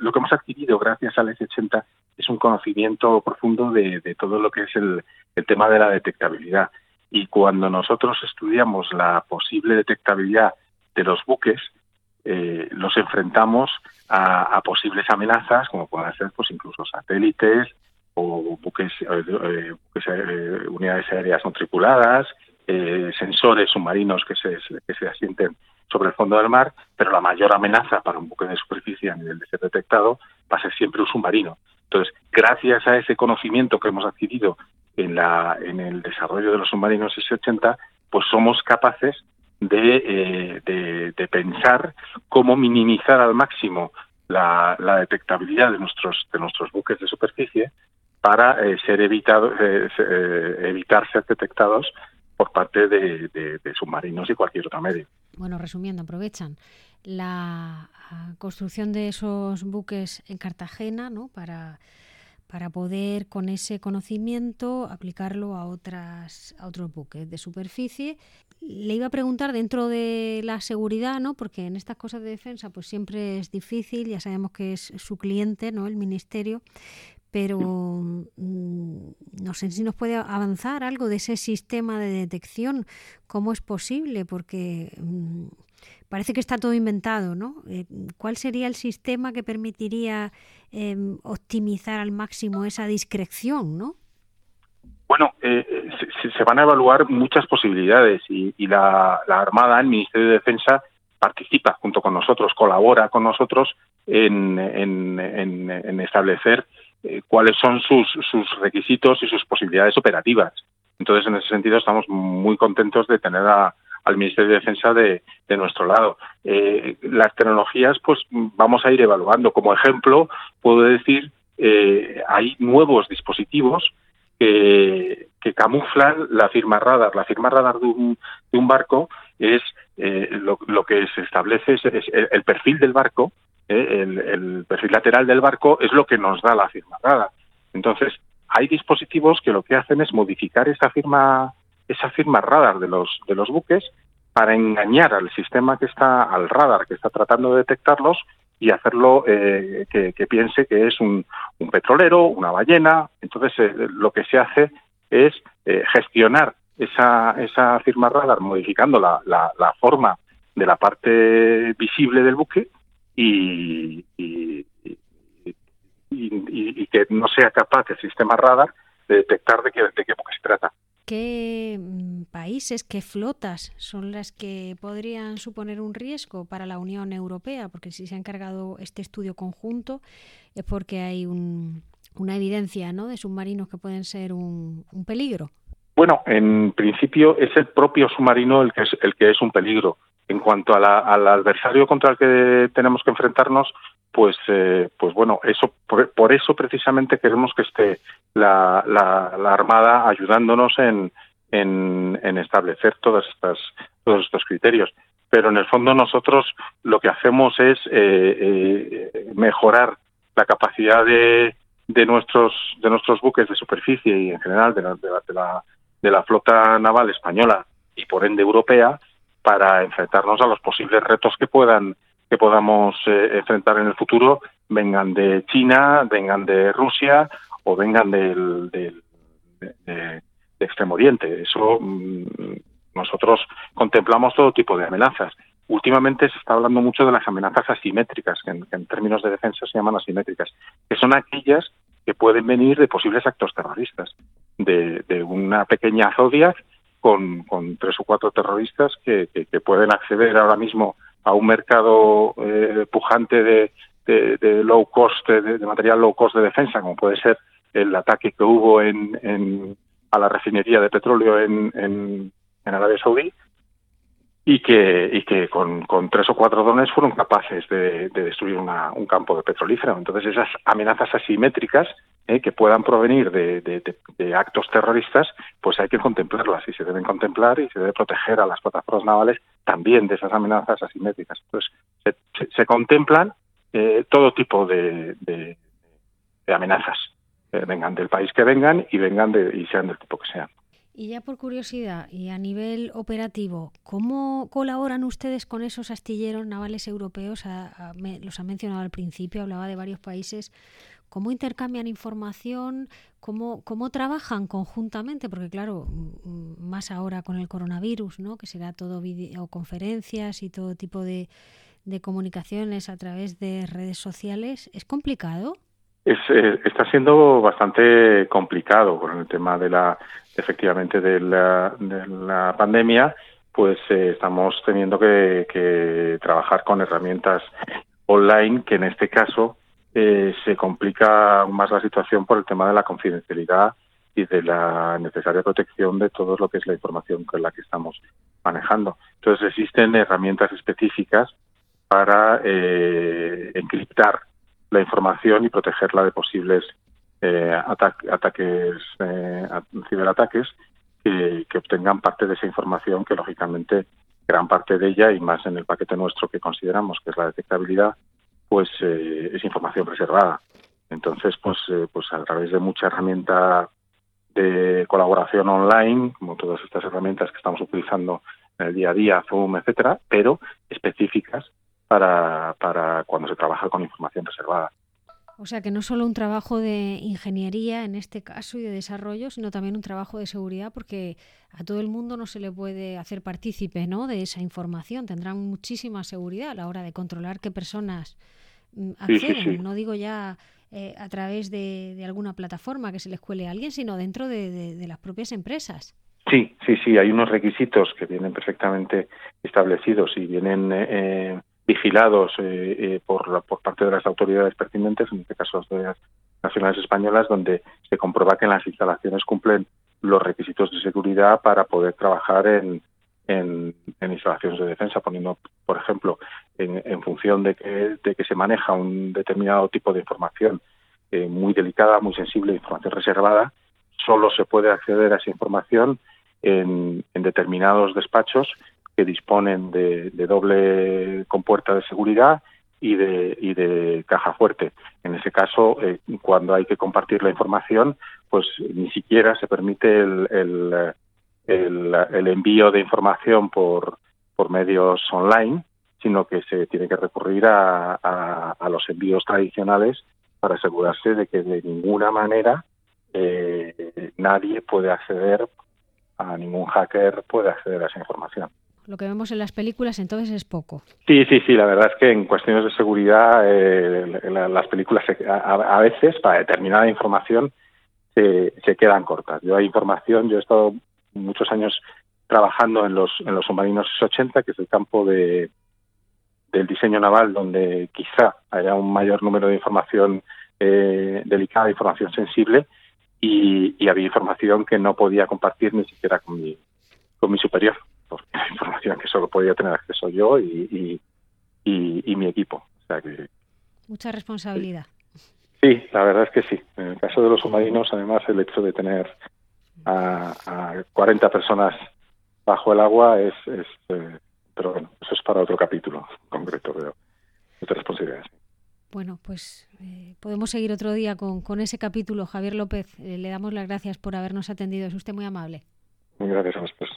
lo que hemos adquirido gracias al S80 es un conocimiento profundo de, todo lo que es el, tema de la detectabilidad. Y cuando nosotros estudiamos la posible detectabilidad de los buques, eh, los enfrentamos a, posibles amenazas, como pueden ser pues incluso satélites o buques, eh, eh, unidades aéreas no tripuladas, sensores submarinos que se asienten sobre el fondo del mar, pero la mayor amenaza para un buque de superficie a nivel de ser detectado va a ser siempre un submarino. Entonces, gracias a ese conocimiento que hemos adquirido en, la, en el desarrollo de los submarinos S-80, pues somos capaces de, eh, de, pensar cómo minimizar al máximo la, detectabilidad de nuestros, de nuestros buques de superficie para eh, ser evitado, eh, evitar ser detectados por parte de, submarinos y cualquier otro medio. Bueno, resumiendo, aprovechan la ah, construcción de esos buques en Cartagena ¿no? para, para poder con ese conocimiento aplicarlo a, otras, a otros buques de superficie. Le iba a preguntar dentro de la seguridad, ¿no? porque en estas cosas de defensa pues siempre es difícil, ya sabemos que es su cliente, ¿no? el ministerio, pero mm, no sé si nos puede avanzar algo de ese sistema de detección, cómo es posible, porque mm, parece que está todo inventado, ¿no? Eh, ¿Cuál sería el sistema que permitiría em, optimizar al máximo esa discreción, no? Bueno, eh, eh, se, van a evaluar muchas posibilidades y, la, Armada, el Ministerio de Defensa, participa junto con nosotros, colabora con nosotros en, en establecer eh, cuáles son sus, sus requisitos y sus posibilidades operativas. Entonces, en ese sentido, estamos muy contentos de tener al Ministerio de Defensa de, nuestro lado. Eh, las tecnologías, pues vamos a ir evaluando. Como ejemplo, puedo decir, eh, hay nuevos dispositivos que, camuflan la firma radar. La firma radar de un, de un barco es lo, lo, que se establece es, el perfil del barco ¿eh? el, perfil lateral del barco es lo que nos da la firma radar. Entonces, hay dispositivos que lo que hacen es modificar esa firma, esa firma radar de los, de los buques para engañar al sistema que está, al radar que está tratando de detectarlos y hacerlo eh, que, piense que es un, petrolero, una ballena. Entonces, eh, lo que se hace es gestionar esa, esa firma radar modificando la, la forma de la parte visible del buque y, y, que no sea capaz el sistema radar de detectar de qué, de qué se trata. ¿Qué mm, países, qué flotas son las que podrían suponer un riesgo para la Unión Europea? Porque si se ha encargado este estudio conjunto es porque hay una evidencia ¿no? de submarinos que pueden ser un, un, peligro. Bueno, en principio es el propio submarino el que es, el que es un peligro. En cuanto al adversario contra el que tenemos que enfrentarnos, pues, eh, pues bueno, eso por, eso precisamente queremos que esté la, Armada ayudándonos en, en, establecer todas estas, todos estos criterios. Pero en el fondo nosotros lo que hacemos es eh, eh, mejorar la capacidad de, de nuestros de nuestros buques de superficie y en general de de la, de la flota naval española y por ende europea para enfrentarnos a los posibles retos que puedan que podamos eh, enfrentar en el futuro, vengan de China, vengan de Rusia o vengan del, del de, Extremo Oriente. Eso mm, nosotros contemplamos todo tipo de amenazas. Últimamente se está hablando mucho de las amenazas asimétricas, que en, términos de defensa se llaman asimétricas, que son aquellas que pueden venir de posibles actos terroristas, de, de una pequeña zodiac con, con tres o cuatro terroristas que, pueden acceder ahora mismo a un mercado eh, pujante de, low cost, de, material low cost de defensa, como puede ser el ataque que hubo en, en a la refinería de petróleo en, en, Arabia Saudí, y que, y que con, con, tres o cuatro drones fueron capaces de, de destruir una, un campo de petrolífero. Entonces, esas amenazas asimétricas eh, que puedan provenir de, de, actos terroristas, pues hay que contemplarlas y se deben contemplar y se debe proteger a las plataformas navales también de esas amenazas asimétricas. Entonces, se, se, contemplan eh, todo tipo de, amenazas, eh, vengan del país que vengan y vengan de, y sean del tipo que sean. Y ya por curiosidad y a nivel operativo, ¿cómo colaboran ustedes con esos astilleros navales europeos? los ha mencionado al principio, hablaba de varios países. ¿Cómo intercambian información? ¿Cómo, ¿Cómo trabajan conjuntamente? Porque claro, más ahora con el coronavirus, ¿no? que será todo videoconferencias y todo tipo de, de comunicaciones a través de redes sociales, ¿es complicado? Es, eh, está siendo bastante complicado con el tema de la efectivamente de la, de la pandemia pues eh, estamos teniendo que, trabajar con herramientas online que en este caso eh, se complica más la situación por el tema de la confidencialidad y de la necesaria protección de todo lo que es la información con la que estamos manejando. Entonces existen herramientas específicas para eh, encriptar la información y protegerla de posibles eh, ataques, eh, ciberataques que, obtengan parte de esa información que lógicamente gran parte de ella y más en el paquete nuestro que consideramos que es la detectabilidad pues eh, es información reservada entonces pues pues a través de mucha herramienta de colaboración online como todas estas herramientas que estamos utilizando en el día a día Zoom etcétera pero específicas para, para cuando se trabaja con información reservada. O sea que no solo un trabajo de ingeniería en este caso y de desarrollo, sino también un trabajo de seguridad, porque a todo el mundo no se le puede hacer partícipe ¿no? de esa información. Tendrán muchísima seguridad a la hora de controlar qué personas mm, acceden. No digo ya eh, a través de, alguna plataforma que se les cuele a alguien, sino dentro de, las propias empresas. Sí, sí, sí. Hay unos requisitos que vienen perfectamente establecidos y vienen eh, vigilados eh, eh, por, por parte de las autoridades pertinentes, en este caso las autoridades nacionales españolas, donde se comprueba que las instalaciones cumplen los requisitos de seguridad para poder trabajar en, en, instalaciones de defensa, poniendo, por ejemplo, en, función de que, de se maneja un determinado tipo de información eh, muy delicada, muy sensible, información reservada, solo se puede acceder a esa información en, en determinados despachos que disponen de, doble compuerta de seguridad y de, y de caja fuerte. En ese caso, eh, cuando hay que compartir la información, pues ni siquiera se permite el, el, envío de información por, por medios online, sino que se tiene que recurrir a, a, los envíos tradicionales para asegurarse de que de ninguna manera eh, nadie puede acceder, a ningún hacker puede acceder a esa información lo que vemos en las películas entonces es poco. Sí, sí, sí, la verdad es que en cuestiones de seguridad eh, las películas a, veces para determinada información se, quedan cortas. Yo hay información, yo he estado muchos años trabajando en los, en los submarinos 80, que es el campo de, del diseño naval donde quizá haya un mayor número de información eh, delicada, información sensible, y, y había información que no podía compartir ni siquiera con mi, con mi superior porque información que solo podía tener acceso yo y, y, mi equipo. Mucha responsabilidad. Sí, la verdad es que sí. En el caso de los submarinos, además, el hecho de tener a, a 40 personas bajo el agua es, es eh, pero bueno, eso es para otro capítulo concreto, pero mucha responsabilidad. Bueno, pues eh, podemos seguir otro día con, con ese capítulo. Javier López, eh, le damos las gracias por habernos atendido. Es usted muy amable. Muy gracias a vosotros.